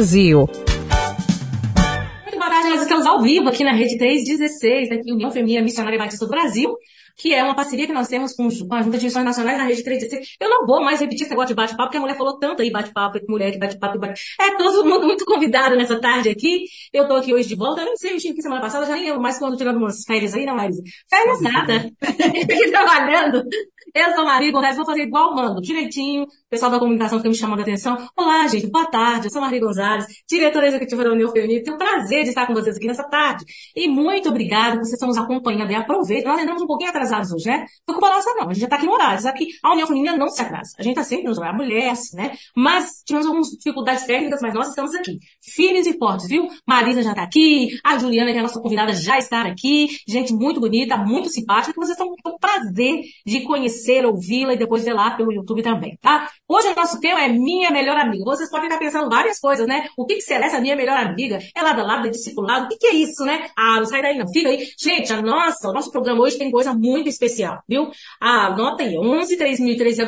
Brasil. Muito boa tarde, nós estamos ao vivo aqui na Rede 316, aqui União Feminina Missionária Batista do Brasil, que é uma parceria que nós temos com, a Junta de Missões Nacionais na Rede 316. Eu não vou mais repetir esse negócio de bate-papo, porque a mulher falou tanto aí, bate-papo, mulher que bate-papo, bate É todo mundo muito convidado nessa tarde aqui. Eu tô aqui hoje de volta, eu não sei, eu estive aqui semana passada, já nem lembro mais quando tirando umas férias aí, não, Marisa? Férias nada. Aqui trabalhando. Eu sou Maria Gonzalez, vou fazer igual mando, direitinho. O pessoal da comunicação fica me chamando a atenção. Olá, gente, boa tarde. Eu sou Maria Gonzalez, diretora executiva da União Feminina. Tenho o prazer de estar com vocês aqui nessa tarde. E muito obrigada vocês estão nos acompanhando. E aproveita. Nós entramos um pouquinho atrasados hoje, né? Não culpa nossa, não. A gente já está aqui no horário. Sabe que a União Feminina não se atrasa. A gente está sempre nos horários. A mulher, assim, né? Mas tivemos algumas dificuldades técnicas, mas nós estamos aqui. Firmes e fortes, viu? Marisa já está aqui. A Juliana, que é a nossa convidada, já está aqui. Gente muito bonita, muito simpática, que vocês estão com prazer de conhecer, ouvi-la depois ver lá pelo YouTube também, tá? Hoje o nosso tema é minha melhor amiga. Vocês podem estar pensando várias coisas, né? O que, que será essa minha melhor amiga? É lado a lado, é discipulado? O que, que é isso, né? Ah, não sai daí não. Fica aí. Gente, a nossa, o nosso programa hoje tem coisa muito especial, viu? Ah, anota aí, 11 3003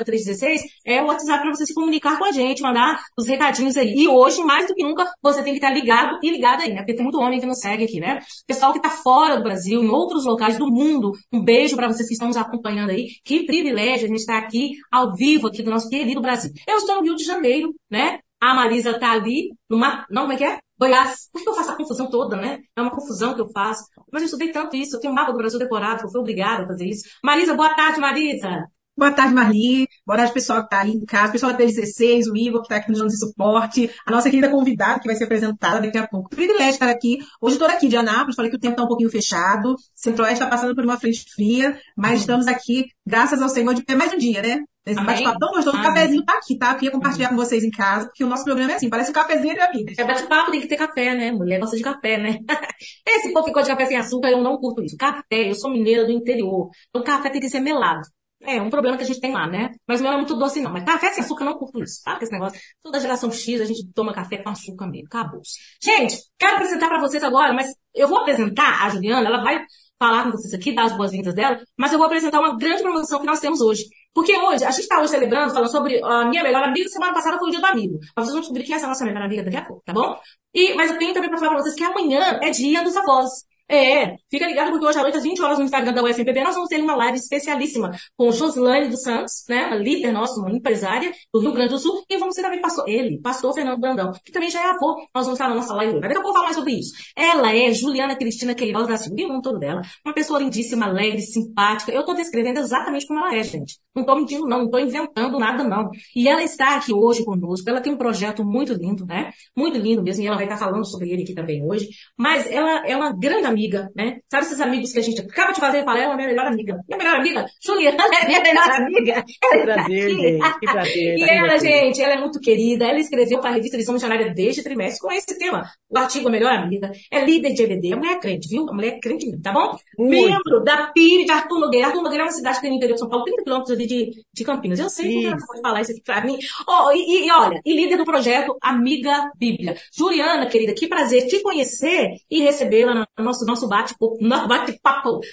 é o WhatsApp para você se comunicar com a gente, mandar os recadinhos aí. E hoje, mais do que nunca, você tem que estar ligado e ligado aí, né? Porque tem muito homem que nos segue aqui, né? Pessoal que está fora do Brasil, em outros locais do mundo, um beijo para vocês que estão nos acompanhando aí. Que privilégio a gente estar aqui ao vivo aqui do nosso querido Brasil. Eu estou no Rio de Janeiro, né? A Marisa está ali, numa, não, como é que é? Goiás. Por que eu faço a confusão toda, né? É uma confusão que eu faço. Mas eu estudei tanto isso, eu tenho um mapa do Brasil decorado, eu fui obrigada a fazer isso. Marisa, boa tarde, Marisa. Boa tarde, Marli. Boa tarde, pessoal que está aí em casa, pessoal da 16, o Igor, que está aqui nos dando suporte, a nossa querida convidada, que vai ser apresentada daqui a pouco. Privilégio estar aqui. Hoje estou aqui de Anápolis, falei que o tempo está um pouquinho fechado, Centro-Oeste está passando por uma frente fria, mas estamos aqui, graças ao Senhor, de pé mais um dia, né? Esse bate-papo tão gostoso, o cafezinho tá aqui, tá? Eu queria compartilhar com vocês em casa, porque o nosso programa é assim, parece um cafezinho de amigas. É bate-papo, tem que ter café, né? Mulher gosta de café, né? Esse povo ficou de café sem açúcar, eu não curto isso. Café, eu sou mineira do interior. Então café tem que ser melado. É, um problema que a gente tem lá, né? Mas o meu é muito doce, não. Mas café sem açúcar, não curto isso. Sabe esse negócio? Toda geração X, a gente toma café com açúcar mesmo. Acabou. Gente, quero apresentar para vocês agora, mas eu vou apresentar a Juliana, ela vai falar com vocês aqui, dar as boas-vindas dela, mas eu vou apresentar uma grande promoção que nós temos hoje. Porque hoje, a gente está hoje celebrando, falando sobre a minha melhor amiga, semana passada foi o dia do amigo. Mas vocês vão descobrir quem é essa nossa melhor amiga daqui a pouco, tá bom? E, mas eu tenho também para falar para vocês que amanhã é dia dos avós. É, fica ligado porque hoje à noite, às 20 horas, no Instagram da UFPB, nós vamos ter uma live especialíssima com Joslane dos Santos, né, uma líder nossa, uma empresária do Rio Grande do Sul, e vamos ter também pastor, ele, pastor Fernando Brandão, que também já é avô, nós vamos estar na nossa live. Daqui a pouco eu vou falar mais sobre isso. Ela é Juliana Cristina Queiroz da Silva, o todo dela, uma pessoa lindíssima, alegre, simpática, eu tô descrevendo exatamente como ela é, gente. Não tô mentindo não, não tô inventando nada não. E ela está aqui hoje conosco, ela tem um projeto muito lindo, né, muito lindo mesmo, e ela vai estar falando sobre ele aqui também hoje, mas ela é uma grande amiga, né, sabe esses amigos que a gente acaba de fazer? Fala, ela é minha melhor amiga. Minha melhor amiga, Juliana é minha melhor amiga. Que prazer, gente. Que prazer. E ela, gente, ela é muito querida. Ela escreveu para a revista Visão Missionária desde trimestre com esse tema. O artigo Melhor Amiga. É líder de EBD. A mulher é crente, viu? A mulher é crente mesmo, tá bom? Muito. Membro da PIB de Arthur Nogueira. Arthur Nogueira é uma cidade que tem no interior de São Paulo, 30 quilômetros ali de, de Campinas. Eu sei que ela pode falar isso aqui pra mim. Oh, e, e, olha, e líder do projeto Amiga Bíblia. Juliana, querida, que prazer te conhecer e recebê-la no nosso, nosso bate-papo. Bate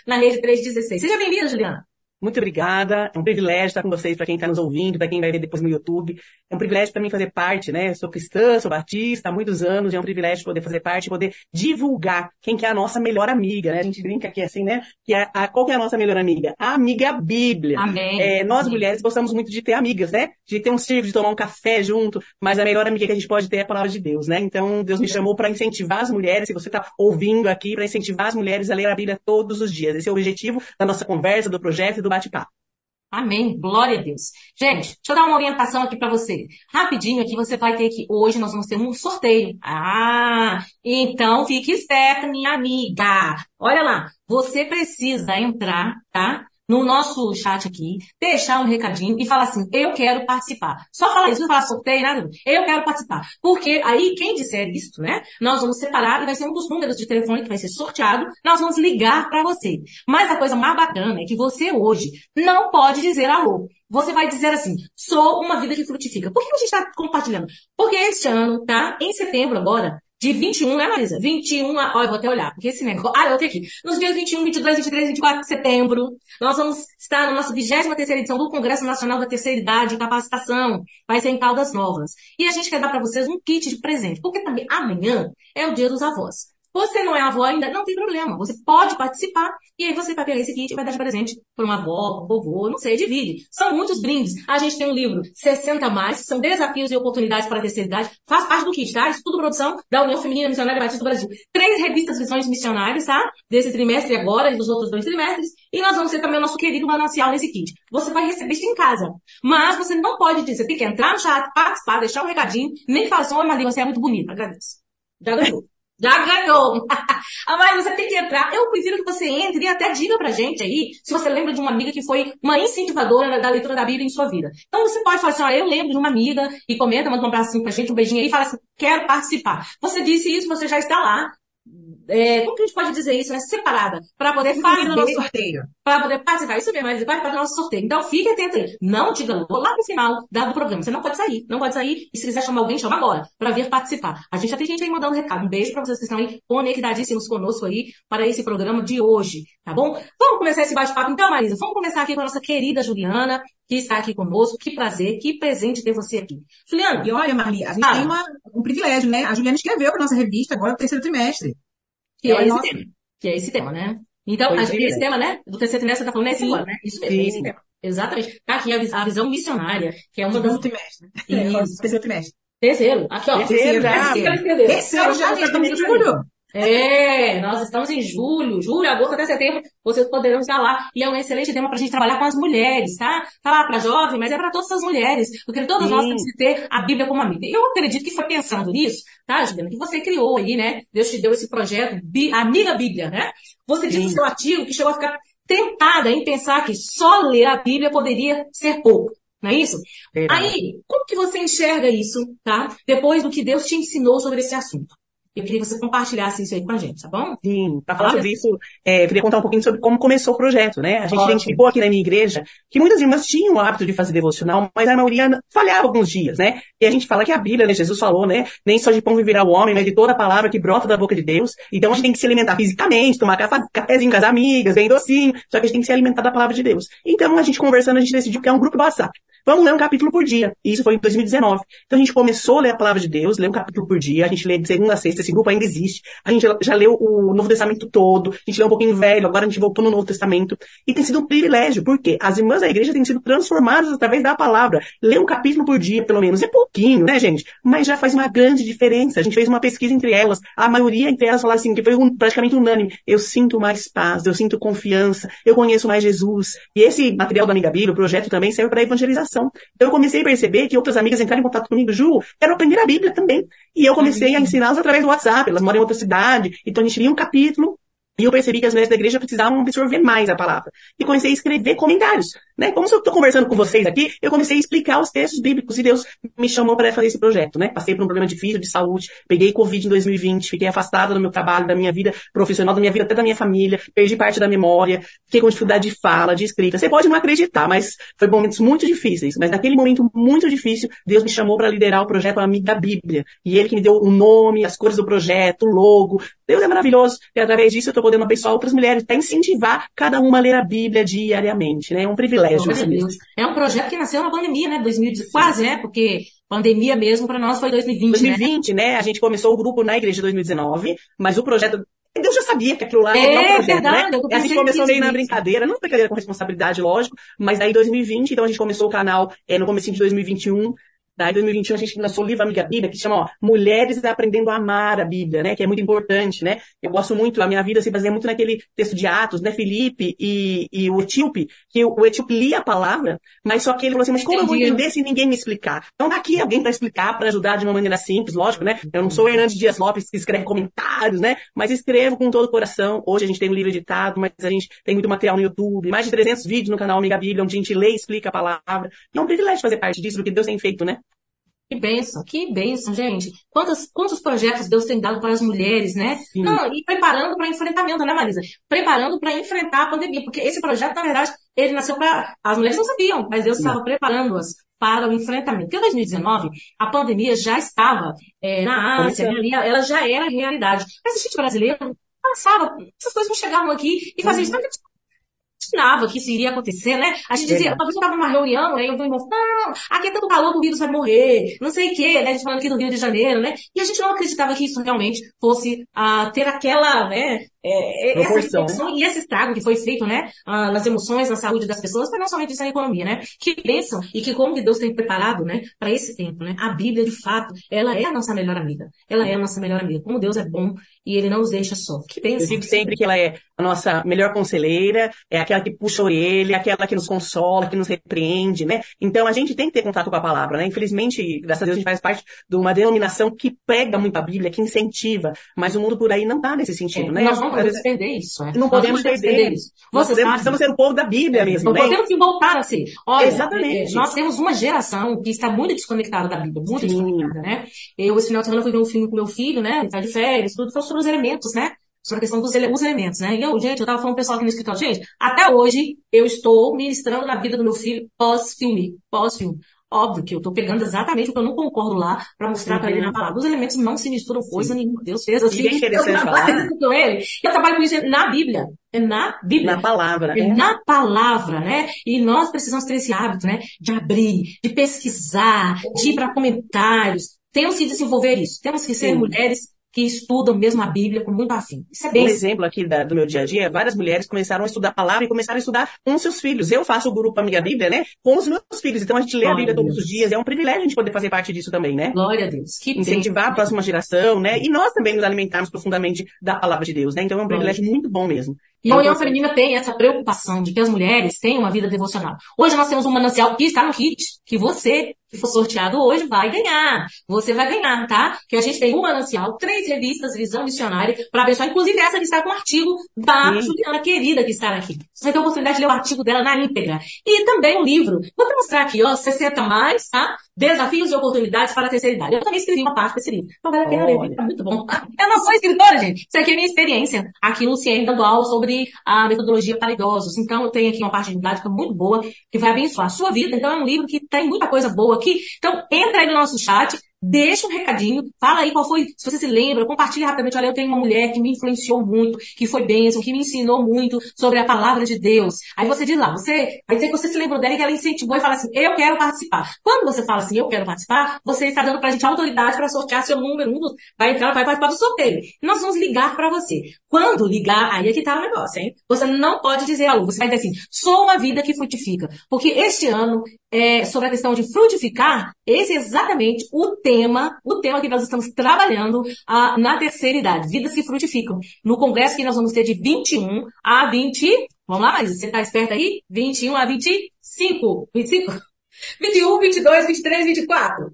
na Rede 316. Seja bem-vinda, Juliana. Muito obrigada. É um privilégio estar com vocês, para quem está nos ouvindo, para quem vai ver depois no YouTube. É um privilégio para mim fazer parte, né? Eu sou cristã, sou batista há muitos anos, e é um privilégio poder fazer parte, poder divulgar quem que é a nossa melhor amiga, né? A gente brinca aqui assim, né? Que é a, qual que é a nossa melhor amiga? A amiga Bíblia. Amém. É, nós Amém. mulheres gostamos muito de ter amigas, né? De ter um círculo, de tomar um café junto, mas a melhor amiga que a gente pode ter é a palavra de Deus, né? Então, Deus me chamou para incentivar as mulheres, se você está ouvindo aqui, para incentivar as mulheres a ler a Bíblia todos os dias. Esse é o objetivo da nossa conversa, do projeto e do bate-papo. Amém. Glória a Deus. Gente, deixa eu dar uma orientação aqui para você. Rapidinho aqui, você vai ter que, hoje nós vamos ter um sorteio. Ah, então fique esperta, minha amiga. Olha lá, você precisa entrar, tá? No nosso chat aqui, deixar um recadinho e falar assim, eu quero participar. Só falar isso, não falar sorteio, nada. Eu quero participar. Porque aí, quem disser isso, né, nós vamos separar e vai ser um dos números de telefone que vai ser sorteado, nós vamos ligar para você. Mas a coisa mais bacana é que você hoje não pode dizer alô. Você vai dizer assim, sou uma vida que frutifica. Por que a gente está compartilhando? Porque este ano, tá? Em setembro agora, de 21, né, Marisa? 21, ó, eu vou até olhar, porque esse negócio, ah, eu tenho aqui. Nos dias 21, 22, 23, 24 de setembro, nós vamos estar na nossa 23 edição do Congresso Nacional da Terceira Idade e Capacitação. Vai ser em Caldas Novas. E a gente quer dar para vocês um kit de presente, porque também amanhã é o dia dos avós. Você não é avó ainda? Não tem problema. Você pode participar e aí você vai pegar esse kit e vai dar de presente para uma avó, um vovô, não sei, divide. São muitos brindes. A gente tem um livro 60 mais, são desafios e oportunidades para a terceira idade. Faz parte do kit, tá? Estudo produção da União Feminina Missionária Batista do Brasil. Três revistas Visões Missionárias, tá? Desse trimestre agora e dos outros dois trimestres. E nós vamos ter também o nosso querido manancial nesse kit. Você vai receber isso em casa. Mas você não pode dizer, tem que entrar no chat, participar, deixar um recadinho, nem assim, oi Maria, você é muito bonita. Agradeço. Já ganhou. Já ganhou! ah, mas você tem que entrar. Eu prefiro que você entre e até diga pra gente aí se você lembra de uma amiga que foi uma incentivadora da leitura da Bíblia em sua vida. Então você pode falar assim, ó, eu lembro de uma amiga e comenta, manda um abraço pra gente, um beijinho aí e fala assim, quero participar. Você disse isso, você já está lá é, como que a gente pode dizer isso, né? Separada, para poder fazer no nosso sorteio. Para poder participar. Isso mesmo, vai participar do nosso sorteio. Então fique atento aí. Não diga lá no final do programa. Você não pode sair. Não pode sair. E se quiser chamar alguém, chama agora, para vir participar. A gente já tem gente aí mandando recado. Um beijo para vocês que estão aí conectadíssimos conosco aí para esse programa de hoje, tá bom? Vamos começar esse bate-papo então, Marisa. Vamos começar aqui com a nossa querida Juliana, que está aqui conosco. Que prazer, que presente ter você aqui. Juliana. E olha, Marli, a gente ah. tem uma, um privilégio, né? A Juliana escreveu para nossa revista agora, no terceiro trimestre. Que é, esse tema. Que é esse tema, né? Então, a, esse tema, né? Do terceiro trimestre, você tá falando é esse ano, né? Isso mesmo, é esse tema. Exatamente. Tá aqui a, visão missionária, que é uma das... trimestre. Isso. Terceiro trimestre. Terceiro. Aqui, ó. Terceiro já. Terceiro já, já estamos em julho. É, nós estamos em julho, julho, agosto até setembro, vocês poderão estar lá. E é um excelente tema para a gente trabalhar com as mulheres, tá? Tá lá para jovem, mas é para todas as mulheres, porque todas Sim. nós temos que ter a Bíblia como amiga. Eu acredito que foi pensando nisso, tá, Juliana, que você criou aí, né? Deus te deu esse projeto, Amiga Bíblia, né? Você disse no seu artigo que chegou a ficar tentada em pensar que só ler a Bíblia poderia ser pouco. Não é isso? É. Aí, como que você enxerga isso, tá? Depois do que Deus te ensinou sobre esse assunto? Eu queria que você compartilhasse isso aí com a gente, tá bom? Sim, para falar sobre isso, é, eu queria contar um pouquinho sobre como começou o projeto, né? A gente Ótimo. identificou aqui na minha igreja que muitas irmãs tinham o hábito de fazer devocional, mas a maioria falhava alguns dias, né? E a gente fala que a Bíblia, né? Jesus falou, né? Nem só de pão viverá o homem, mas de toda a palavra que brota da boca de Deus. Então a gente tem que se alimentar fisicamente, tomar cafezinho com as amigas, bem docinho, só que a gente tem que se alimentar da palavra de Deus. Então a gente conversando, a gente decidiu que é um grupo do WhatsApp. Vamos ler um capítulo por dia. E isso foi em 2019. Então a gente começou a ler a palavra de Deus, ler um capítulo por dia. A gente lê de segunda a sexta, esse grupo ainda existe. A gente já leu o Novo Testamento todo. A gente leu um pouquinho velho, agora a gente voltou no Novo Testamento. E tem sido um privilégio, porque as irmãs da igreja têm sido transformadas através da palavra. Ler um capítulo por dia, pelo menos. É pouquinho, né, gente? Mas já faz uma grande diferença. A gente fez uma pesquisa entre elas. A maioria entre elas falaram assim, que foi um, praticamente unânime. Eu sinto mais paz, eu sinto confiança, eu conheço mais Jesus. E esse material da Amiga Bíblia, o projeto também serve para evangelização. Então eu comecei a perceber que outras amigas entraram em contato comigo, Ju, quero aprender a Bíblia também. E eu comecei a ensiná-las através do WhatsApp, elas moram em outra cidade, então a gente lia um capítulo, e eu percebi que as mulheres da igreja precisavam absorver mais a palavra. E comecei a escrever comentários. Né? Como se eu estou conversando com vocês aqui, eu comecei a explicar os textos bíblicos e Deus me chamou para fazer esse projeto. Né? Passei por um problema difícil de saúde, peguei Covid em 2020, fiquei afastada do meu trabalho, da minha vida profissional, da minha vida, até da minha família, perdi parte da memória, fiquei com dificuldade de fala, de escrita. Você pode não acreditar, mas foi momentos muito difíceis. Mas naquele momento muito difícil, Deus me chamou para liderar o projeto Amigo da Bíblia. E Ele que me deu o nome, as cores do projeto, o logo. Deus é maravilhoso. E através disso eu estou podendo abençoar outras mulheres, para incentivar cada uma a ler a Bíblia diariamente, né? É um privilégio. É um projeto que nasceu na pandemia, né? 2019, quase, né? Porque pandemia mesmo para nós foi 2020, 2020, né? né? A gente começou o grupo na igreja em 2019, mas o projeto Deus já sabia que aquilo lá é, era um projeto, verdade, né? A gente começou meio na brincadeira, não brincadeira com responsabilidade, lógico, mas aí 2020, então a gente começou o canal é, no começo de 2021, Em 2021, a gente lançou o livro Amiga Bíblia, que chama, ó, Mulheres Aprendendo a Amar a Bíblia, né? Que é muito importante, né? Eu gosto muito, a minha vida se baseia muito naquele texto de Atos, né? Felipe e, e o etíope, que o, o etíope lia a palavra, mas só que ele falou assim, mas como eu vou entender se ninguém me explicar? Então, daqui alguém para explicar, para ajudar de uma maneira simples, lógico, né? Eu não sou o Hernandes Dias Lopes que escreve comentários, né? Mas escrevo com todo o coração. Hoje a gente tem um livro editado, mas a gente tem muito material no YouTube, mais de 300 vídeos no canal Amiga Bíblia, onde a gente lê e explica a palavra. E é um privilégio fazer parte disso, porque Deus tem feito, né? Que bênção, que bênção, gente. Quantos, quantos projetos Deus tem dado para as mulheres, né? Sim. Não, e preparando para enfrentamento, né, Marisa? Preparando para enfrentar a pandemia, porque esse projeto, na verdade, ele nasceu para. As mulheres não sabiam, mas Deus estava preparando-as para o enfrentamento. Porque em 2019, a pandemia já estava é, na Ásia, né, ela já era realidade. Mas a gente brasileiro passava, essas coisas não chegavam aqui e faziam isso. A gente imaginava que isso iria acontecer, né? A gente dizia, Verdade. talvez eu estava numa reunião, né? E eu irmão, não, aqui é tanto calor que o vírus vai morrer, não sei o quê, né? A gente falando aqui do Rio de Janeiro, né? E a gente não acreditava que isso realmente fosse ah, ter aquela, né? É, essa Proporção, e esse estrago que foi feito, né? nas emoções, na saúde das pessoas, mas não somente isso na economia, né? Que bênção e que como que Deus tem preparado, né? Para esse tempo, né? A Bíblia, de fato, ela é a nossa melhor amiga. Ela é a nossa melhor amiga. Como Deus é bom e Ele não nos deixa só. Que Eu bênção. digo sempre que ela é a nossa melhor conselheira, é aquela que puxa a orelha, aquela que nos consola, que nos repreende, né? Então a gente tem que ter contato com a palavra, né? Infelizmente, graças a Deus, a gente faz parte de uma denominação que prega muito a Bíblia, que incentiva, mas o mundo por aí não tá nesse sentido, né? Não podemos vezes, perder isso, né? Não Nós podemos perder. isso. nós Você podemos, precisamos ser o povo da Bíblia mesmo, Não né? podemos que voltar a ser. Olha, Exatamente. eh, nós temos uma geração que está muito desconectada da Bíblia, muito Sim. desconectada, né? Eu, esse final de semana, fui ver um filme com meu filho, né? Ele tá de férias, tudo, falou sobre os elementos, né? Sobre a questão dos ele- os elementos, né? E eu, gente, eu tava falando pro pessoal aqui no escritório, gente, até hoje eu estou ministrando na vida do meu filho pós-filme, pós-filme. Óbvio que eu tô pegando exatamente o que eu não concordo lá pra mostrar pra ele na palavra. Os elementos não se misturam coisa nenhuma. Deus fez assim. Interessante eu trabalho com ele. Eu trabalho com isso na Bíblia. É na Bíblia Na palavra. é na palavra, né? E nós precisamos ter esse hábito, né? De abrir, de pesquisar, de ir para comentários. Temos que desenvolver isso. Temos que ser Sim. mulheres que estudam mesmo a Bíblia com muito afim. Isso é Um bem exemplo aqui da- do meu dia a dia, várias mulheres começaram a estudar a palavra e começaram a estudar com seus filhos. Eu faço o grupo Amiga Bíblia, né? Com os meus filhos. Então a gente lê a Glória Bíblia a todos Deus. os dias. É um privilégio a gente poder fazer parte disso também, né? glória a Deus. Que bem. Incentivar a próxima geração, né? E nós também nos alimentarmos profundamente da palavra de Deus, né? Então é um Glória. privilégio muito bom mesmo. E a União Feminina tem essa preocupação de que as mulheres tenham uma vida devocional. Hoje nós temos um manancial que está no kit, que você, que for sorteado hoje, vai ganhar. Você vai ganhar, tá? Que a gente tem um manancial, três revistas, Visão Missionária, para abençoar. Inclusive essa que está com o artigo da Sim. Juliana querida que está aqui. Você vai ter a oportunidade de ler o artigo dela na íntegra. E também um livro. Vou te mostrar aqui, ó, 60 mais, tá? Desafios e oportunidades para a terceira idade. Eu também escrevi uma parte desse livro. Então vale a pena ler, é muito bom. Eu não sou escritora, gente. Isso aqui é minha experiência aqui no CIEM, dando aula sobre a metodologia para idosos. Então eu tenho aqui uma parte didática muito boa que vai abençoar a sua vida. Então é um livro que tem muita coisa boa aqui. Então entra aí no nosso chat, Deixa um recadinho, fala aí qual foi, se você se lembra, compartilha rapidamente. Olha, eu tenho uma mulher que me influenciou muito, que foi bênção, que me ensinou muito sobre a palavra de Deus. Aí você diz lá, você vai dizer que você se lembrou dela e que ela incentivou e fala assim, eu quero participar. Quando você fala assim, eu quero participar, você está dando pra gente autoridade para sortear seu número, um vai entrar, vai participar do sorteio. Nós vamos ligar para você. Quando ligar, aí é que tá o negócio, hein? Você não pode dizer alô, você vai dizer assim, sou uma vida que frutifica. Porque este ano, é, sobre a questão de frutificar, esse é exatamente o tema, o tema que nós estamos trabalhando ah, na terceira idade, vidas que frutificam. No congresso que nós vamos ter de 21 a 20, vamos lá, mas você está esperto aí? 21 a 25, 25? 21, 22, 23, 24.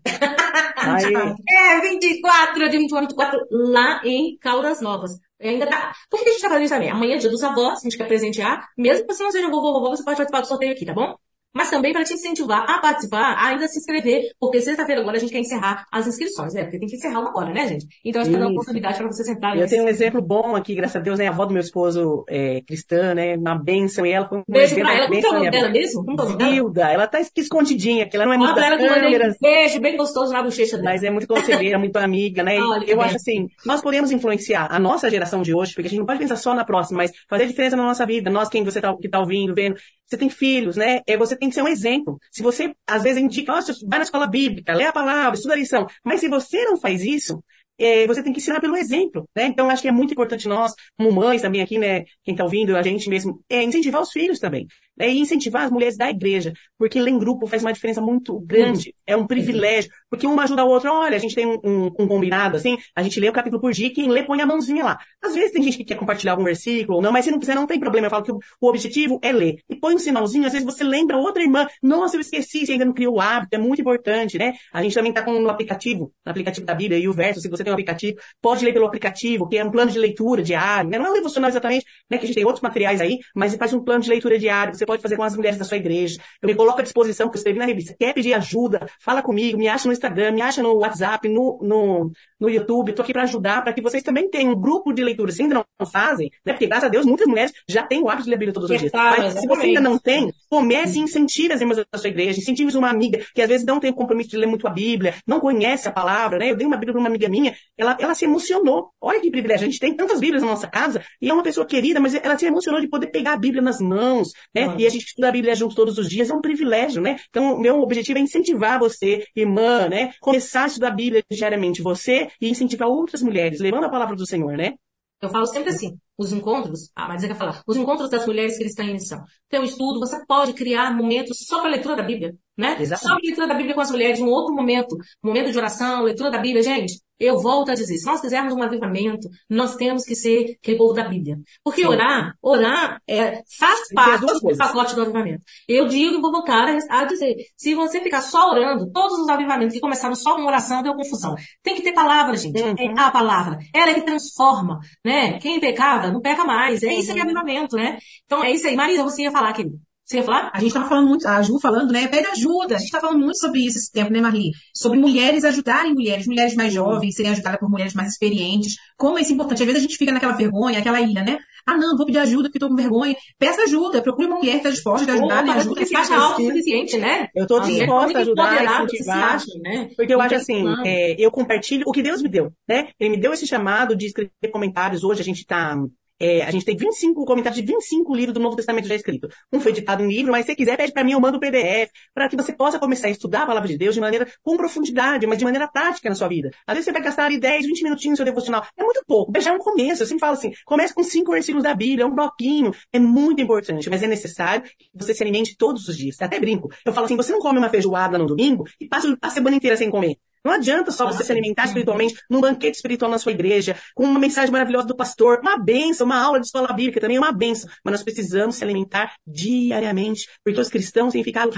Aí, É, 24, de 21 a 24, lá em Caldas Novas. Ainda tá. Por que a gente tá fazendo isso também? Amanhã é dia dos avós, a gente quer presentear. Mesmo que você não seja vovô ou vovó, você pode participar do sorteio aqui, tá bom? Mas também para te incentivar a participar, a ainda se inscrever, porque sexta-feira agora a gente quer encerrar as inscrições, né? Porque tem que encerrar uma hora, né, gente? Então a gente tá dando Isso. oportunidade para vocês entrarem. eu tenho um exemplo bom aqui, graças a Deus, né? A avó do meu esposo é cristã, né? Uma bênção, e ela foi um Beijo pra ela. Como que é o nome dela mesmo? Que é? Zilda, ela tá escondidinha, que ela não é muito das que câmeras, um beijo bem gostoso na bochecha dela. mas é muito conselheira, muito amiga, né? Que eu acho assim, nós podemos influenciar a nossa geração de hoje, porque a gente não pode pensar só na próxima, mas fazer diferença na nossa vida. Nós, quem você tá, que tá ouvindo, vendo, você tem filhos, né? É, você tem que ser um exemplo. Se você, às vezes, indica, nossa, vai na escola bíblica, lê a palavra, estuda a lição, mas se você não faz isso, é, você tem que ensinar pelo exemplo, né? Então, acho que é muito importante nós, como mães também aqui, né? Quem tá ouvindo, a gente mesmo, é incentivar os filhos também. Né? E incentivar as mulheres da igreja, porque ler em grupo faz uma diferença muito grande. É um privilégio, porque uma ajuda a outra. Olha, a gente tem um, um, um combinado, assim, a gente lê o capítulo por dia, quem lê põe a mãozinha lá. Às vezes tem gente que quer compartilhar algum versículo ou não, mas se não quiser, não tem problema. Eu falo que o, o objetivo é ler. E põe um sinalzinho, às vezes você lembra outra irmã. Nossa, eu esqueci, você ainda não criou o hábito, é muito importante, né? A gente também está com no aplicativo, no aplicativo da Bíblia e o verso, se você tem um aplicativo, pode ler pelo aplicativo, que é um plano de leitura diário, né? Não é um devocional exatamente, né? Que a gente tem outros materiais aí, mas você faz um plano de leitura diário, você pode fazer com as mulheres da sua igreja. Eu me coloco à disposição, que eu escrevi na revista. Quer pedir ajuda? Fala comigo, me acha no Instagram, me acha no WhatsApp, no, no, no YouTube. Estou aqui para ajudar, para que vocês também tenham um grupo de leitura. Se ainda não fazem, né? Porque graças a Deus, muitas mulheres já têm o hábito de ler a Bíblia todos os dias. Claro, mas se você ainda não tem, comece e incentive as irmãs da sua igreja, incentive uma amiga que às vezes não tem o compromisso de ler muito a Bíblia, não conhece a palavra, né? Eu dei uma Bíblia para uma amiga minha, ela, ela se emocionou. Olha que privilégio. A gente tem tantas Bíblias na nossa casa e é uma pessoa querida, mas ela se emocionou de poder pegar a Bíblia nas mãos, né? E a gente estuda a Bíblia juntos todos os dias, é um privilégio, né? Então, meu objetivo é incentivar você, irmã, né? Começar a estudar a Bíblia diariamente, você, e incentivar outras mulheres, levando a palavra do Senhor, né? Eu falo sempre assim, os encontros, ah, mas é quer falar, os encontros das mulheres cristãs em missão. Tem um estudo, você pode criar momentos só para leitura da Bíblia, né? Exatamente. Só leitura da Bíblia com as mulheres, um outro momento, momento de oração, leitura da Bíblia, gente. Eu volto a dizer, se nós quisermos um avivamento, nós temos que ser aquele povo da Bíblia. Porque Sim. orar, orar é, faz parte do pacote do avivamento. Eu digo e vou voltar a a dizer, se você ficar só orando, todos os avivamentos que começaram só com oração deu confusão. Tem que ter palavra, gente. Uhum. É a palavra. Ela é que transforma, né? Quem pecava, não peca mais. É isso que é avivamento, né? Então é isso aí. Marisa, você ia falar, querido? Você ia falar? A gente estava falando muito, a Ju falando, né? Pede ajuda. A gente está falando muito sobre isso esse tempo, né, Marli? Sobre mulheres ajudarem mulheres, mulheres mais jovens, serem ajudadas por mulheres mais experientes. Como isso é importante. Às vezes a gente fica naquela vergonha, aquela ilha, né? Ah, não, vou pedir ajuda porque estou com vergonha. Peça ajuda, procure uma mulher que está disposta a ajudar, né? Opa, Ajuda porque se essa acha pessoa. autossuficiente, né? Eu estou Ah, é disposta a ajudar, se incentivar. acha, né? Porque eu acho assim, é, eu compartilho o que Deus me deu, né? Ele me deu esse chamado de escrever comentários. Hoje a gente tá, é, a gente tem 25 comentários de 25 livros do Novo Testamento já escrito. Um foi editado em livro, mas se quiser, pede para mim, eu mando o PDF, para que você possa começar a estudar a palavra de Deus de maneira com profundidade, mas de maneira prática na sua vida. Às vezes você vai gastar ali 10, 20 minutinhos no seu devocional. É muito pouco, mas já é um começo. Eu sempre falo assim, comece com cinco versículos da Bíblia, é um bloquinho. É muito importante, mas é necessário que você se alimente todos os dias. Eu até brinco. Eu falo assim, você não come uma feijoada no domingo e passa a semana inteira sem comer. Não adianta só você se alimentar espiritualmente num banquete espiritual na sua igreja, com uma mensagem maravilhosa do pastor, uma benção, uma aula de escola bíblica também é uma benção. Mas nós precisamos se alimentar diariamente, porque os cristãos têm ficado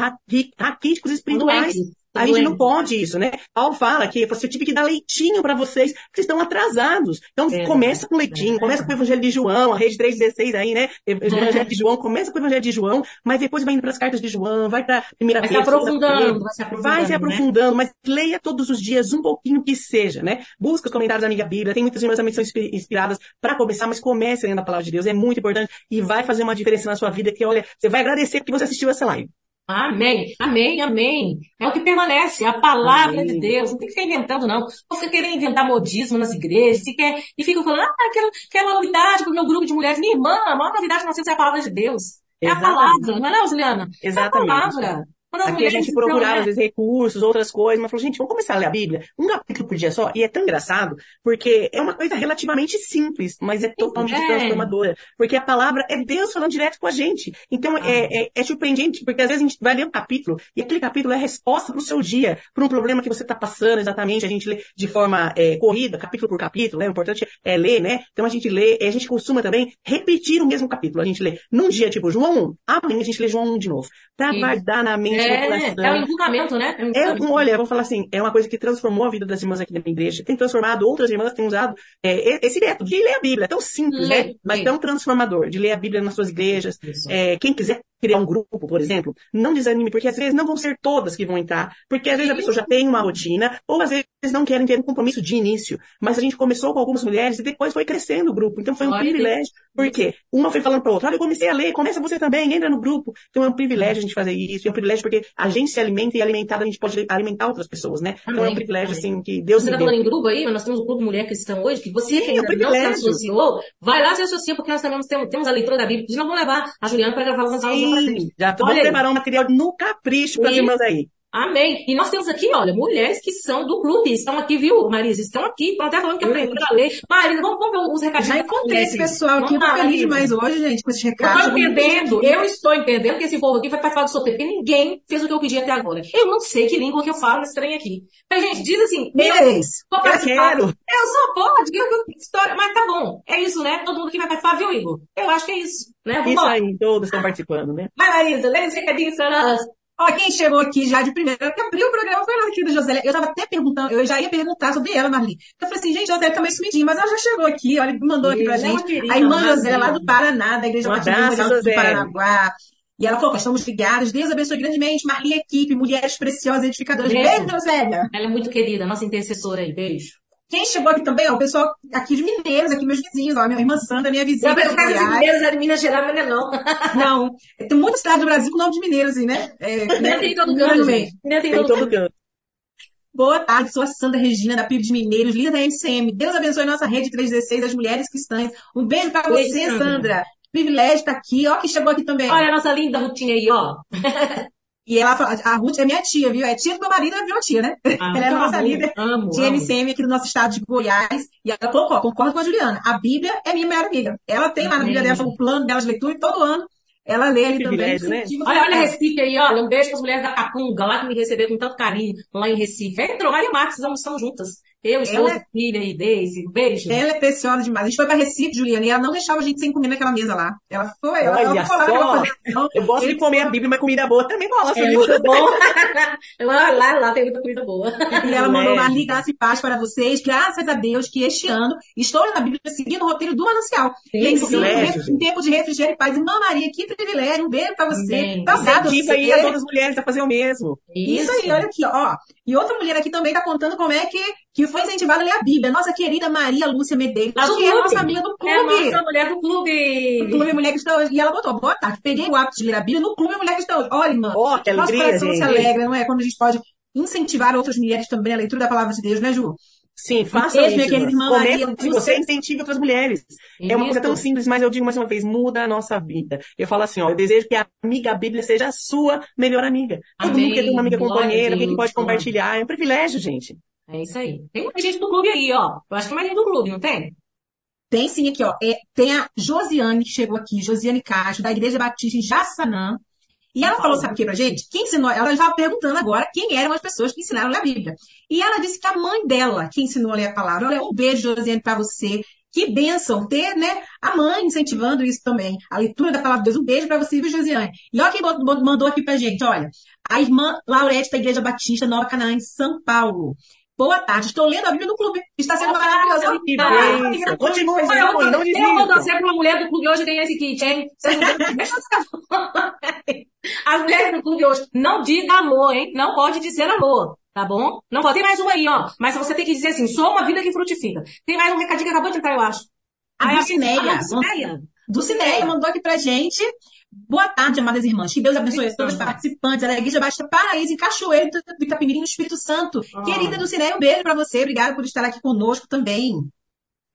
raquíticos espirituais. A gente não pode isso, né? Paulo fala que você tive que dar leitinho para vocês, que estão atrasados. Então, É. começa com leitinho, começa com o Evangelho de João, a rede 316 aí, né? Evangelho de João, começa com o Evangelho de João, mas depois vai indo para as cartas de João, vai para primeira Vai se Pedro, aprofundando, vai se aprofundando. Vai se né? aprofundando, mas leia todos os dias um pouquinho que seja, né? Busca os comentários da Amiga Bíblia. Tem muitas irmãs também que são inspi- inspiradas para começar, mas comece lendo a palavra de Deus. É muito importante e vai fazer uma diferença na sua vida que, olha, você vai agradecer porque você assistiu essa live. Amém, amém, amém. É o que permanece, a palavra Amém. de Deus. Não tem que ficar inventando, não. Você querer inventar modismo nas igrejas, se quer, e fica falando, ah, quero, quero uma novidade pro meu grupo de mulheres. Minha irmã, a maior novidade que nós temos é a palavra de Deus. É a Exatamente. palavra, não é não, Juliana? Exatamente. É a palavra. Aqui a gente procurava, né? às vezes, recursos, outras coisas, mas falou, gente, vamos começar a ler a Bíblia, um capítulo por dia só, e é tão engraçado, porque é uma coisa relativamente simples, mas é totalmente É. transformadora, porque a palavra é Deus falando direto com a gente. Então, Ah. é, é, é surpreendente, porque às vezes a gente vai ler um capítulo, e aquele capítulo é a resposta para o seu dia, para um problema que você está passando exatamente, a gente lê de forma é, corrida, capítulo por capítulo, né? O importante é ler, né? Então a gente lê, e a gente costuma também repetir o mesmo capítulo, a gente lê num dia, tipo, João 1, amanhã a gente lê João 1 de novo, para guardar na mente do É, coração. é um encantamento, né? É um É, um, olha, eu vou falar assim, é uma coisa que transformou a vida das irmãs aqui da minha igreja. Tem transformado, outras irmãs têm usado é, esse método de ler a Bíblia. É tão simples, Lê, né? Mas tão transformador, de ler a Bíblia nas suas igrejas. É, quem quiser criar um grupo, por exemplo, não desanime, porque às vezes não vão ser todas que vão entrar, porque às vezes a pessoa já tem uma rotina, ou às vezes não querem ter um compromisso de início. Mas a gente começou com algumas mulheres e depois foi crescendo o grupo. Então foi um Glória a privilégio. Por quê? Uma foi falando para outra, olha, eu comecei a ler, começa você também, entra no grupo. Então é um privilégio a gente fazer isso, é um privilégio porque a gente se alimenta e alimentado a gente pode alimentar outras pessoas, né? Então é um privilégio, assim, que Deus Você está falando em grupo aí, mas nós temos um grupo Mulher Cristã hoje, que você Sim, que é um ainda não se associou, vai lá se associa, porque nós também temos, temos a leitura da Bíblia. Nós vamos levar a Juliana para gravar algumas aulas Sim, já tô, aí. preparar um material no capricho para as irmãs aí. Amém. E nós temos aqui, olha, mulheres que são do clube, estão aqui, viu, Marisa? Estão aqui, estão até falando que aprenderam a ler. Marisa, vamos, vamos ver os recadinhos. Já encontrei esse pessoal aqui, eu tô feliz demais hoje, gente, com esses recados. Eu estou entendendo, eu estou entendendo que esse povo aqui vai participar do sorteio, porque ninguém fez o que eu pedi até agora. Eu não sei que língua que eu falo nesse trem aqui. Mas, gente, diz assim, Inglês. Vou participar. Eu, eu só pode, que história, mas tá bom. É isso, né? Todo mundo que vai participar, viu, Igor? Eu acho que é isso, né? Vamos Isso lá. aí, todos estão participando, né? Vai, Marisa, lê esse recadinho, senhora. Ó, quem chegou aqui já de primeira, que abriu o programa foi a querida Josélia. Eu tava até perguntando, eu já ia perguntar sobre ela, Marli. Eu falei assim, gente, Josélia tá meio sumidinha, mas ela já chegou aqui, olha, mandou aqui pra gente. querida, A irmã Josélia, lá do Paraná, da Igreja Um Batista do. Paranaguá. E ela falou, estamos ligadas, Deus abençoe grandemente, Marli equipe, mulheres preciosas, edificadoras. Beijo. Beijo, Josélia. Ela é muito querida, nossa intercessora aí. Beijo. Quem chegou aqui também, ó, o pessoal aqui de Mineiros, aqui meus vizinhos, ó, minha irmã Sandra, minha vizinha. Eu de pensava que Goiás. mineiros era de Minas Gerais, mas não é não. Não, tem muita cidade do Brasil com nome de mineiros, assim, né? É, né? Tem em todo canto, gente. Tem em Tem todo canto. Boa tarde, sou a Sandra Regina, da PIB de Mineiros, líder da MCM. Deus abençoe nossa rede 316 das mulheres cristãs. Um beijo pra Beijo, você, Sandra. Sandra. Privilégio estar aqui. Ó, que chegou aqui também. Olha a nossa linda Rutinha aí, ó. E ela fala, a Ruth é minha tia, viu? É tia do meu marido, ela virou tia, né? ela é a nossa amo, líder Amo, de amo. MCM aqui do nosso estado de Goiás. E ela colocou, concordo com a Juliana. A Bíblia é minha melhor amiga. Ela tem lá na. Bíblia dela o plano dela de leitura e todo ano ela lê ali também. Né? Olha, olha. Recife aí, olha. Um beijo para as mulheres da Capunga, lá que me receberam com tanto carinho, lá em Recife. Entrou, Maria Marques, almoçamos juntas. Eu, esposa, Ela- filha e Deise. Um beijo. Ela é preciosa demais. A gente foi pra Recife, Juliana, e ela não deixava a gente sem comer naquela mesa lá. Ela foi, ela, Olha só. Eu gosto de comer a Bíblia, mas comida boa também gosto, É viu? muito bom. lá, lá, lá tem muita comida boa. E ela mandou uma liga graça e paz para vocês. Graças a Deus que este ano estou lendo a Bíblia seguindo o roteiro do Manancial. Sim, Tem privilégio, um tempo de refrigério e paz. Irmã Maria, que privilégio. Um beijo para você. Saudade Incentiva aí você. as outras mulheres a fazer o mesmo. Isso aí, olha aqui, ó. E outra mulher aqui também tá contando como é que, que foi incentivada a ler a Bíblia. Nossa querida Maria Lúcia Medeiros, Lá que é a nossa amiga do É a clube. nossa mulher do clube. Do Clube Mulher Cristã hoje. E ela botou, boa tarde, peguei o hábito de ler a Bíblia no Clube Mulher Cristã hoje. Olha, irmã, Ó, que nosso alegria, coração se gente. alegra, não é? Quando a gente pode incentivar outras mulheres também a leitura da palavra de Deus, né, Ju? Sim, faça minha isso. querida irmã. irmã Maria se Lúcia. você incentiva outras mulheres. É uma coisa tão Isso. simples, mas eu digo mais uma vez, muda a nossa vida. Eu falo assim, ó, eu desejo que a amiga Bíblia seja a sua melhor amiga. Todo Amém. mundo quer ter uma amiga Glória companheira, a alguém que pode compartilhar. É um privilégio, gente. É isso aí. Tem muita gente do clube aí, ó. Eu acho que é mais gente do clube, não tem? Tem sim aqui, ó. É, tem a Josiane que chegou aqui, Josiane Castro, da Igreja Batista em Jaçanã. E ela falou, sabe o que pra gente? Quem ensinou, ela estava perguntando agora quem eram as pessoas que ensinaram a ler a Bíblia. E ela disse que a mãe dela que ensinou a ler a palavra. Olha, um beijo, Josiane, pra você. Que bênção ter, né, a mãe incentivando isso também. A leitura da palavra de Deus. Um beijo pra você, viu, Josiane? E olha quem mandou aqui pra gente, olha. A irmã Laurete da Igreja Batista Nova Canaã, em São Paulo. Boa tarde, estou lendo a Bíblia no clube. Está sendo maravilhoso. Que Ah. Continua, Olha, eu, não tô, eu vou desista. torcer pra uma mulher do clube hoje ganhar esse kit, hein? As mulheres do clube hoje, não diga alô, hein? Não pode dizer alô, tá bom? Não pode. Tem mais uma aí, ó. Mas você tem que dizer assim, sou uma vida que frutifica. Tem mais um recadinho que acabou de entrar, eu acho. A Dulcineia. Ah, Dulcineia. do Cineia mandou aqui pra gente. Boa tarde, amadas irmãs. Que Deus abençoe a todos os participantes da Igreja Baixa Paraíso, em Cachoeiro do Itapemirim, no Espírito Santo. Ah. Querida do Cineia, um beijo pra você. Obrigada por estar aqui conosco também.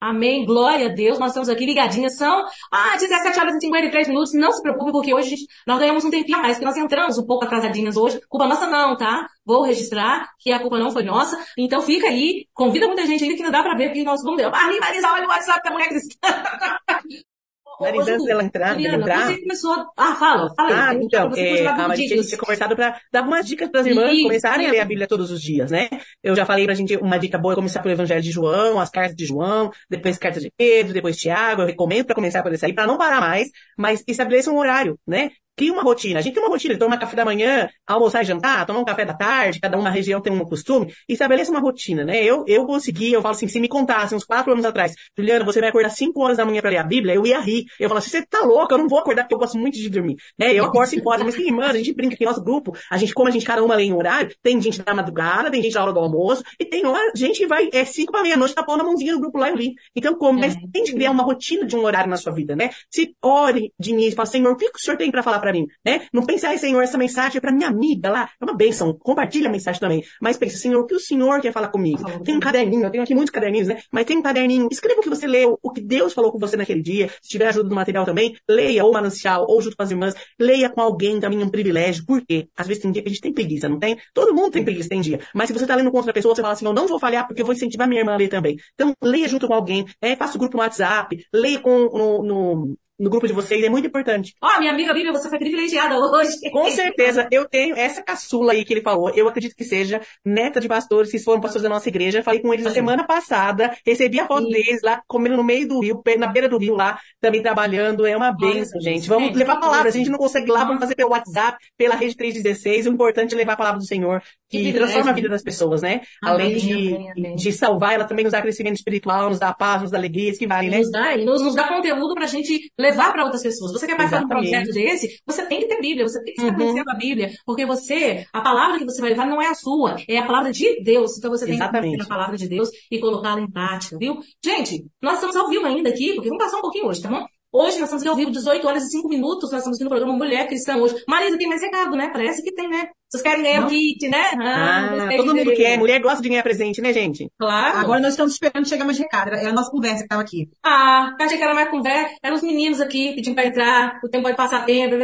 Amém, glória a Deus. Nós estamos aqui ligadinhas. São ah, 17 horas e 53 minutos. Não se preocupe, porque hoje gente, nós ganhamos um tempinho a mais, porque nós entramos um pouco atrasadinhas hoje. Culpa nossa não, tá? Vou registrar que a culpa não foi nossa. Então fica aí, convida muita gente ainda que não dá pra ver porque nós vamos deu. Ali, Marisa, olha o WhatsApp da mulher cristã. Marisa, antes dela entrar, Juliana, você começou. Ah, fala, fala Ah, aí. então, Você é, a Maria tinha conversado para dar algumas dicas para as irmãs Isso, começarem a ler isso. a Bíblia todos os dias, né? Eu já falei pra gente uma dica boa é começar pelo Evangelho de João, as cartas de João, depois carta de Pedro, depois Tiago. Eu recomendo para começar por esse aí, para não parar mais, mas estabeleça um horário, né? Cria uma rotina. A gente tem uma rotina, toma café da manhã, almoçar e jantar, tomar um café da tarde, cada uma região tem um costume, estabeleça uma rotina, né? Eu, eu consegui, eu falo assim, se me contasse uns quatro anos atrás, Juliana, você vai acordar cinco horas da manhã para ler a Bíblia, eu ia rir. Eu falo assim, você tá louca, eu não vou acordar porque eu gosto muito de dormir, né? Eu acordo cinco horas, mas tem irmãs, a gente brinca aqui no nosso grupo, a gente, como a gente cada uma lê em horário, tem gente da madrugada, tem gente da hora do almoço, e tem uma gente que vai, é cinco para meia-noite, tá pondo a mãozinha no grupo lá e eu li. Então, como, mas É. tem que criar uma rotina de um horário na sua vida, né? Se ore de início, fala, Senhor, o que o Senhor tem para falar para mim, né? Não pense, ai Senhor, essa mensagem é para minha amiga lá, é uma bênção, compartilha a mensagem também. Mas pense, Senhor, o que o Senhor quer falar comigo? Tem um caderninho, eu tenho aqui muitos caderninhos, né? Mas tem um caderninho, escreva o que você leu, o que Deus falou com você naquele dia. Se tiver ajuda do material também, leia ou manancial, ou junto com as irmãs, leia com alguém também é um privilégio. Por quê? Às vezes tem dia que a gente tem preguiça, não tem? Todo mundo tem preguiça, tem dia. Mas se você tá lendo com outra pessoa, você fala assim, eu não vou falhar porque eu vou incentivar minha irmã a ler também. Então, leia junto com alguém, é, faça o grupo no WhatsApp, leia com, no, no no grupo de vocês é muito importante. Ó, oh, minha amiga Bíblia, você foi privilegiada hoje. Com certeza, eu tenho essa caçula aí que ele falou, eu acredito que seja neta de pastores que foram pastores da nossa igreja. falei com eles na semana passada, recebi a foto Sim. deles lá, comendo no meio do rio, na beira do rio lá, também trabalhando. É uma benção, gente. Vamos é, levar a palavra. Se a gente não consegue lá, vamos fazer pelo WhatsApp, pela rede 316. O importante é levar a palavra do Senhor, que, que transforma a vida das pessoas, né? Amém, Além de, amém, amém. de salvar, ela também nos dá crescimento espiritual, nos dá paz, nos dá alegria, isso que vale, né? Nos dá, nos, nos dá conteúdo pra gente levar para outras pessoas. Você quer participar de um projeto desse, você tem que ter Bíblia, você tem que estar uhum. conhecendo a Bíblia, porque você, a palavra que você vai levar não é a sua, é a palavra de Deus. Então você tem Exatamente. que conhecer a palavra de Deus e colocá-la em prática, viu? Gente, nós estamos ao vivo ainda aqui, porque vamos passar um pouquinho hoje, tá bom? Hoje nós estamos ao vivo, 18 horas e 5 minutos, nós estamos aqui no programa Mulher Cristã hoje. Marisa, tem mais recado, né? Parece que tem, né? Vocês querem ganhar o kit, né? Ah, ah todo mundo quer. Mulher gosta de ganhar presente, né, gente? Claro. Agora nós estamos esperando chegar mais recado. É a nossa conversa que estava aqui. Ah, achei que era mais conversa. Eram os meninos aqui pedindo para entrar. O tempo pode passar tempo.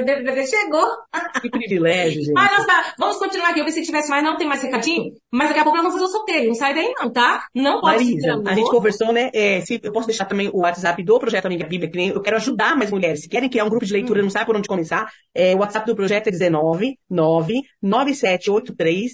Chegou. Que privilégio, gente. Mas nós tá, vamos continuar aqui. Eu pensei que tivesse mais. Não tem mais recadinho. Mas daqui a pouco nós vamos fazer o sorteio. Não sai daí não, tá? Não pode Marisa, a gente conversou, né? É, se, eu posso deixar também o WhatsApp do Projeto Amiga Bíblia, que nem, eu quero ajudar mais mulheres. Se querem criar um grupo de leitura, hum. não sabe por onde começar, é, o WhatsApp do projeto é 19 9 9783 três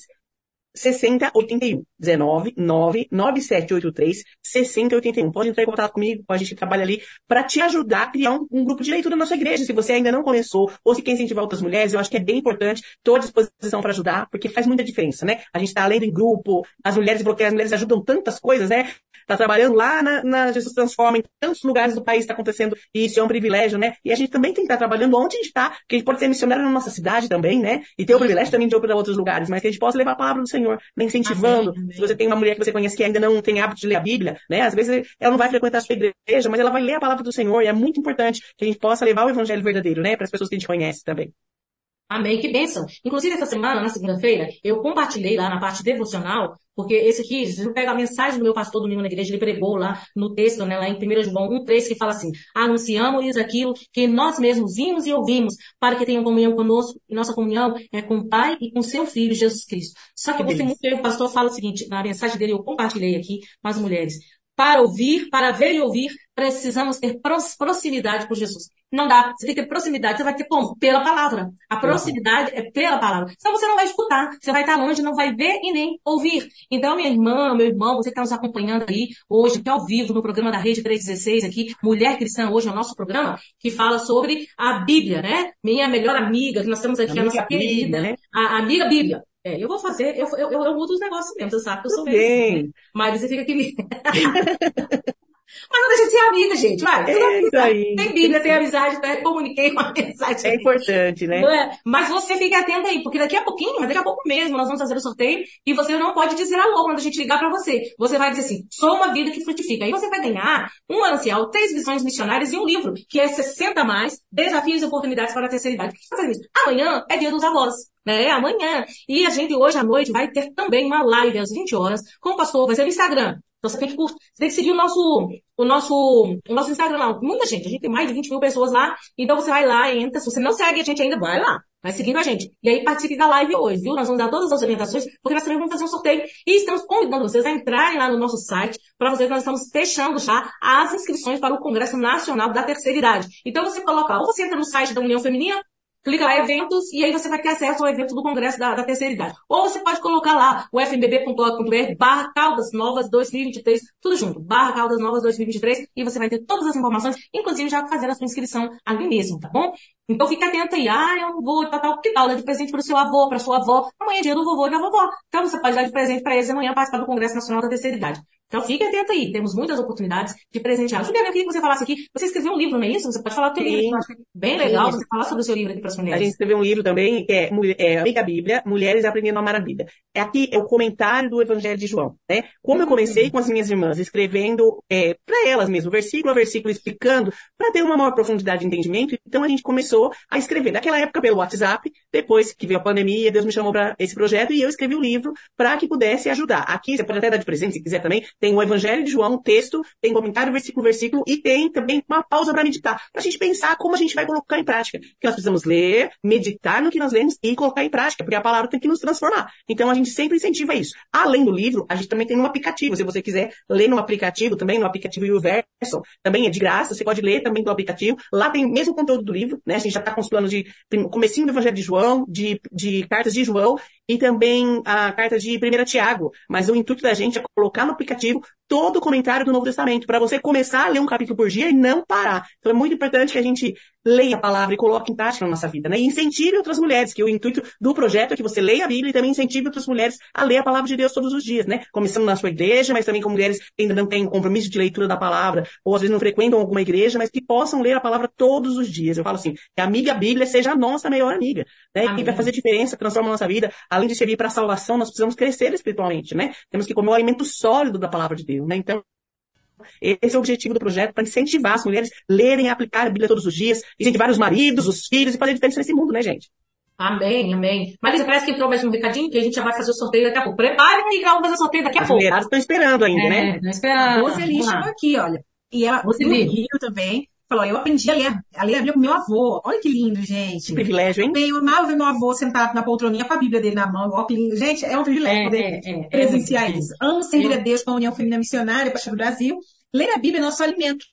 6081. 19 9 9783 6081. Pode entrar em contato comigo, a gente trabalha ali para te ajudar a criar um, um, grupo de leitura na sua igreja. Se você ainda não começou, ou se quer incentivar outras mulheres, eu acho que é bem importante, estou à disposição para ajudar, porque faz muita diferença, né? A gente está lendo em grupo, as mulheres bloqueiam, as mulheres ajudam tantas coisas, né? Tá trabalhando lá na, na Jesus Transforma, em tantos lugares do país está acontecendo isso, é um privilégio, né? E a gente também tem que estar tá trabalhando onde a gente está, que a gente pode ser missionário na nossa cidade também, né? E ter o privilégio também de ir para outros lugares, mas que a gente possa levar a palavra do Senhor, né? incentivando. Amém, amém. Se você tem uma mulher que você conhece que ainda não tem hábito de ler a Bíblia, né? Às vezes ela não vai frequentar a sua igreja, mas ela vai ler a palavra do Senhor e é muito importante que a gente possa levar o evangelho verdadeiro, né? Para as pessoas que a gente conhece também. Amém, que bênção. Inclusive, essa semana, na segunda-feira, eu compartilhei lá na parte devocional, porque esse aqui, se eu pega a mensagem do meu pastor domingo na igreja, ele pregou lá no texto, né, lá em 1 João 1,3, que fala assim, anunciamos aquilo que nós mesmos vimos e ouvimos, para que tenham comunhão conosco, e nossa comunhão é com o Pai e com seu Filho, Jesus Cristo. Só que, que você muito o pastor fala o seguinte, na mensagem dele eu compartilhei aqui com as mulheres, para ouvir, para ver e ouvir, precisamos ter proximidade com Jesus. Não dá. Você tem que ter proximidade. Você vai ter como? Pela palavra. A proximidade é pela palavra. Senão você não vai escutar. Você vai estar longe, não vai ver e nem ouvir. Então, minha irmã, meu irmão, você que está nos acompanhando aí hoje, aqui ao vivo, no programa da Rede 316, aqui, Mulher Cristã, hoje é o nosso programa, que fala sobre a Bíblia, né? Minha melhor amiga, que nós temos aqui, a, a nossa querida, né? A, a amiga Bíblia. É, eu vou fazer, eu, eu, eu, mudo os negócios mesmo, você sabe que eu sou bem. Mas você fica aqui. Mas não deixa de ser amiga, gente. Vai. É isso aí. Tem Bíblia, tem amizade, né? comuniquei com a mensagem. É importante, né? É? Mas você fique atento aí, porque daqui a pouquinho, daqui a pouco mesmo, nós vamos fazer o sorteio e você não pode dizer alô quando a gente ligar para você. Você vai dizer assim, sou uma vida que frutifica. Aí você vai ganhar um ancial, três visões missionárias e um livro, que é 60 mais, desafios e oportunidades para a terceira idade. Por que fazer isso? Amanhã é dia dos avós né? Amanhã. E a gente hoje à noite vai ter também uma live às 20 horas com o pastor, vai ser no Instagram. Então você tem que, você tem que seguir o nosso, o nosso, o nosso Instagram lá. Muita gente, a gente tem mais de 20 mil pessoas lá. Então você vai lá, entra. Se você não segue a gente ainda, vai lá. Vai seguindo a gente. E aí participe da live hoje, viu? Nós vamos dar todas as orientações, porque nós também vamos fazer um sorteio. E estamos convidando vocês a entrarem lá no nosso site para vocês nós estamos fechando já as inscrições para o Congresso Nacional da Terceira Idade. Então você coloca, ou você entra no site da União Feminina, clica lá eventos e aí você vai ter acesso ao evento do Congresso da, da Terceira Idade. Ou você pode colocar lá o fmbb.org.br barra Caldas Novas 2023, tudo junto, barra Caldas Novas 2023 e você vai ter todas as informações, inclusive já fazer a sua inscrição ali mesmo, tá bom? Então fica atento aí, ah, eu não vou, tal, tal, que tal, dar de presente para o seu avô, para sua avó, amanhã é dia do vovô e da vovó. Então você pode dar de presente para eles amanhã participar do Congresso Nacional da Terceira Idade. Então fique atento aí, temos muitas oportunidades de presentear. Juliana, eu queria que você falasse aqui, você escreveu um livro, não é isso? Você pode falar do seu livro, eu acho bem legal você falar sobre o seu livro aqui para as mulheres. A gente escreveu um livro também, que é, é Amiga Bíblia, Mulheres Aprendendo a Amar a Vida. É aqui é o comentário do Evangelho de João, né? Como eu comecei com as minhas irmãs, escrevendo é, para elas mesmo, versículo a versículo, explicando, para ter uma maior profundidade de entendimento, então a gente começou a escrever. Naquela época pelo WhatsApp, depois que veio a pandemia, Deus me chamou para esse projeto e eu escrevi o um livro para que pudesse ajudar. Aqui, você pode até dar de presente, se quiser também, tem o Evangelho de João, texto, tem comentário versículo versículo e tem também uma pausa para meditar, para a gente pensar como a gente vai colocar em prática. Que nós precisamos ler, meditar no que nós lemos e colocar em prática, porque a palavra tem que nos transformar. Então a gente sempre incentiva isso. Além do livro, a gente também tem um aplicativo. Se você quiser ler no aplicativo também, no aplicativo Universo, também é de graça, você pode ler também do aplicativo. Lá tem o mesmo conteúdo do livro, né? A gente já está com os planos de comecinho do Evangelho de João, de, de cartas de João e também a carta de 1 Tiago. Mas o intuito da gente é colocar no aplicativo todo o comentário do Novo Testamento, para você começar a ler um capítulo por dia e não parar. Então é muito importante que a gente leia a palavra e coloque em prática na nossa vida, né? E incentive outras mulheres, que o intuito do projeto é que você leia a Bíblia e também incentive outras mulheres a ler a palavra de Deus todos os dias, né? Começando na sua igreja, mas também com mulheres que ainda não têm compromisso de leitura da palavra, ou às vezes não frequentam alguma igreja, mas que possam ler a palavra todos os dias. Eu falo assim, que a amiga Bíblia seja a nossa melhor amiga, né? Que vai fazer diferença, transforma a nossa vida. Além de servir para a salvação, nós precisamos crescer espiritualmente, né? Temos que comer o alimento sólido da palavra de Deus, né? Então, esse é o objetivo do projeto, para incentivar as mulheres a lerem e aplicar a Bíblia todos os dias, incentivar os maridos, os filhos e fazer diferença nesse mundo, né, gente? Amém, amém. Marisa, parece que entrou mais um recadinho que a gente já vai fazer o sorteio daqui a pouco. Preparem aí que vamos fazer o sorteio daqui a As pouco. As estão esperando ainda, é, né? Estão esperando. Roseli chegou aqui, olha. E ela Roseli. do Rio também. Falou, eu aprendi a ler, a ler a Bíblia com meu avô. Olha que lindo, gente. Que privilégio, hein? Eu amava ver meu avô sentado na poltroninha com a Bíblia dele na mão. Olha que lindo. Gente, é um privilégio É, poder é, é, é presenciar muito isso. Amo servir a Deus com a União Feminina Missionária, Pastor do Brasil. Ler a Bíblia é nosso alimento.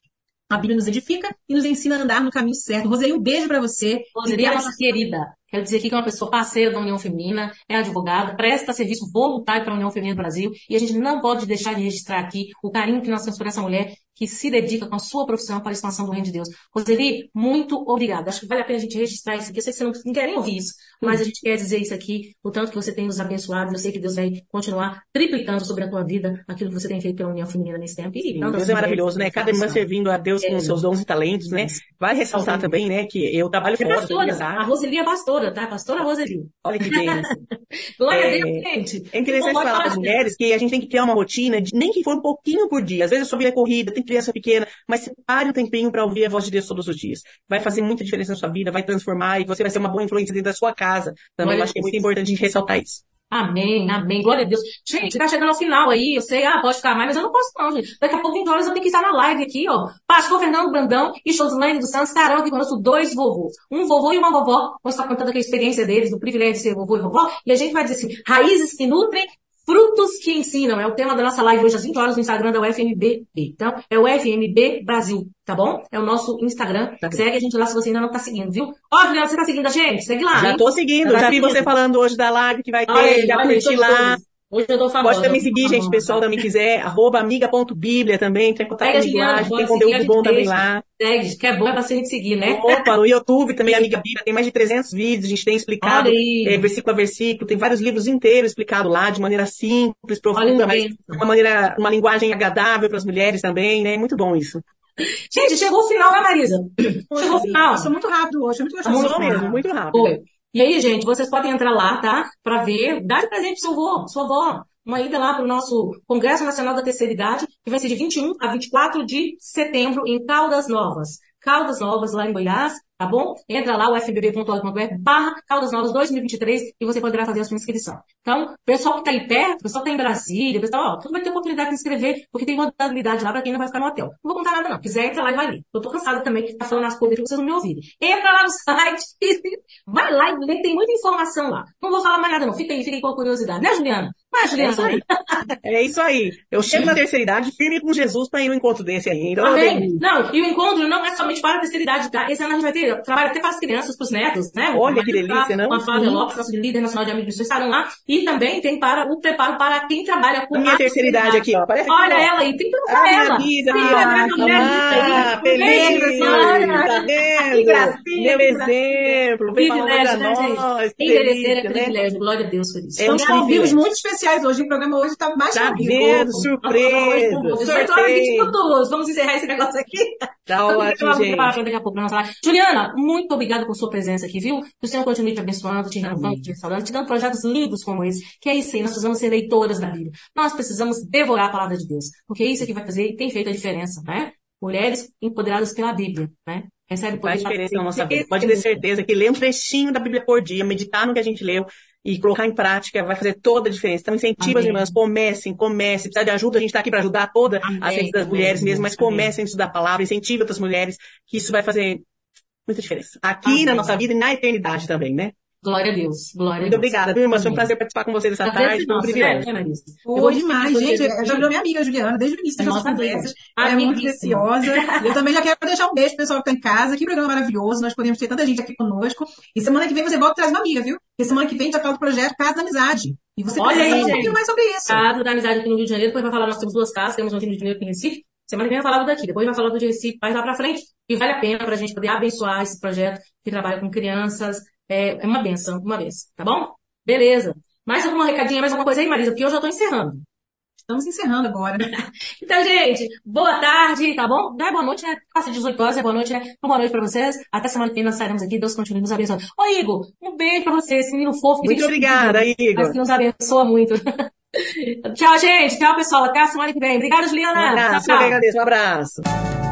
A Bíblia nos edifica e nos ensina a andar no caminho certo. Roseli, um beijo pra você. Roseli é nossa querida. Quero dizer aqui que é uma pessoa parceira da União Feminina, é advogada, presta serviço voluntário para a União Feminina do Brasil e a gente não pode deixar de registrar aqui o carinho que nós temos por essa mulher que se dedica com a sua profissão para a expansão do reino de Deus. Roseli, muito obrigada. Acho que vale a pena a gente registrar isso aqui. Eu sei que você não, não quer nem ouvir isso, mas a gente quer dizer isso aqui, o tanto que você tem nos abençoado. Eu sei que Deus vai continuar triplicando sobre a tua vida aquilo que você tem feito pela União Feminina nesse tempo. E Sim, Deus é maravilhoso, né? que Cada irmã servindo a Deus com É. os seus dons e talentos, né? Vai ressaltar Sim. também, né, que eu trabalho Você é fora, pastora, também, a? Roseli é pastora, tá? Pastora Roseli. Olha que bênção. Glória É, a Deus, gente. É interessante Pode falar para as falar, mulheres que a gente tem que criar uma rotina, de, nem que for um pouquinho por dia. Às vezes a sua vida é corrida, tem criança pequena, mas separe um tempinho para ouvir a voz de Deus todos os dias. Vai fazer muita diferença na sua vida, vai transformar e você vai ser uma boa influência dentro da sua casa. Também eu acho que é muito importante ressaltar isso. Amém, amém. Glória a Deus. Gente, tá chegando ao final aí. Eu sei, ah, pode ficar mais, mas eu não posso não, gente. Daqui a pouco, 20 horas, eu tenho que estar na live aqui, ó. Pastor Fernando Brandão e Joslane dos Santos estarão aqui conosco, dois vovôs. Um vovô e uma vovó. Vão estar contando aqui a experiência deles, do privilégio de ser vovô e vovó. E a gente vai dizer assim, raízes que nutrem, frutos que ensinam. É o tema da nossa live hoje às 20 horas no Instagram da UFMB. Então, é o FMB Brasil, tá bom? É o nosso Instagram. Tá. Segue a gente lá se você ainda não tá seguindo, viu? Ó, Juliana, você tá seguindo a gente? Segue lá, Já hein? tô seguindo, Tá já vi você falando hoje da live que vai Olha ter, já olha curti lá. todos. Hoje eu tô famosa. Pode também seguir, gente, o pessoal também quiser, arroba amiga.bíblia também, entra em contato comigo lá, bora tem conteúdo bom também lá. Segue, que é bom é pra gente seguir, né? Opa, no YouTube também, Amiga Bíblia, tem mais de 300 vídeos, a gente tem explicado é, versículo a versículo, tem vários livros inteiros explicados lá, de maneira simples, profunda, mas uma maneira, uma linguagem agradável para as mulheres também, né? Muito bom isso. Gente, chegou o final, né, Marisa? Chegou o final. Passou muito rápido hoje, muito Tá gostoso. Passou mesmo, muito rápido. Foi. E aí, gente, vocês podem entrar lá, tá? Pra ver, dá de presente pro seu avô, sua avó. Uma ida lá pro nosso Congresso Nacional da Terceira Idade, que vai ser de 21 a 24 de setembro em Caldas Novas. Caldas Novas, lá em Goiás, tá bom? Entra lá, ufbb.org.br barra Caldas Novas 2023 e você poderá fazer a sua inscrição. Então, pessoal que tá aí perto, pessoal que tá em Brasília, pessoal, ó, tudo vai ter oportunidade de se inscrever, porque tem modalidade lá pra quem não vai ficar no hotel. Não vou contar nada não. Quiser, entra lá e vai ler. Eu tô cansada também de estar falando as coisas que vocês não me ouvirem. Entra lá no site, vai lá e lê, tem muita informação lá. Não vou falar mais nada não. Fica aí, fica aí com a curiosidade. Né, Juliana? Vai, É Juliana. isso aí. É isso aí. Eu chego na terceira idade firme com Jesus para ir no encontro desse aí. Então, Amém. Não, e o encontro não é somente para a terceira idade. Tá? Esse ano a gente vai ter trabalho até para as crianças, para os netos, né? Olha que delícia, não? Com a Flávia Lopes, nossa líder nacional de amigos estarão lá. E também tem para o preparo para quem trabalha com a minha terceira idade aqui, ó. Parece Olha ela aí, tem que provar ah, ela. Vida, Sim, ah, ah, feliz, tá vendo? Meu exemplo, vem falando pra nós. Envelhecer é privilégio, glória a Deus por isso. É com convívios muito especiais hoje, o programa hoje está mais Tá vendo? Surpresa! 18 horas 20 minutos, vamos encerrar esse negócio aqui. Tá ótimo, gente. Daqui a pouco Juliana, muito obrigada por sua presença aqui, viu? Que o Senhor continue te abençoando, te renovando, te restaurando, te dando projetos lindos como esse. Que é isso aí, nós precisamos ser leitoras da Bíblia. Nós precisamos devorar a palavra de Deus. Porque é isso que vai fazer e tem feito a diferença, né? Mulheres empoderadas pela Bíblia, né? Recebe poder. Faz diferença na nossa vida. Pode ter certeza que ler um trechinho da Bíblia por dia, meditar no que a gente leu e colocar em prática vai fazer toda a diferença. Então, incentiva Amém. as irmãs, comecem, comecem. Se precisar de ajuda, a gente está aqui para ajudar toda Amém. a das mulheres Amém. mesmo, mas comecem a estudar a palavra, incentive outras mulheres, que isso vai fazer muita diferença. Aqui na nossa vida e na eternidade também, né? Glória a Deus. Glória Muito a Deus. obrigada, irmã? Foi um prazer participar com vocês essa tarde. Foi um privilégio. Né, Foi demais, gente. Eu já virou minha amiga, Juliana, desde o início das nossas conversas. é muito preciosa. eu também já quero deixar um beijo pro pessoal que está em casa. Que programa maravilhoso. Nós podemos ter tanta gente aqui conosco. E semana que vem você volta e traz uma amiga, viu? Porque semana que vem já fala do projeto Casa da Amizade. E você Olha aí, um pouquinho mais sobre isso. Casa da Amizade aqui no Rio de Janeiro. Depois vai falar, nós temos duas casas. Temos um aqui no Rio de Janeiro e em Recife. Semana que vem vai falar do daqui, depois vai falar do de Recife, vai lá pra frente. E vale a pena para a gente poder abençoar esse projeto que trabalha com crianças, é, é uma benção, uma vez, tá bom? Beleza. Mais alguma recadinha, mais alguma coisa aí, Marisa? Porque eu já tô encerrando. Estamos encerrando agora. então, gente, boa tarde, tá bom? É boa noite, né? Quase 18 horas, é boa noite, né? Então, boa noite pra vocês. Até semana que vem nós estaremos aqui. Deus continue nos abençoando. Ô, Igor, um beijo pra você, esse menino fofo. Muito obrigada, Igor. Que nos abençoa muito. tchau, gente. Tchau, pessoal. Até a semana que vem. Obrigada, Juliana. Um abraço. Tchau, tchau. Eu agradeço. Um abraço.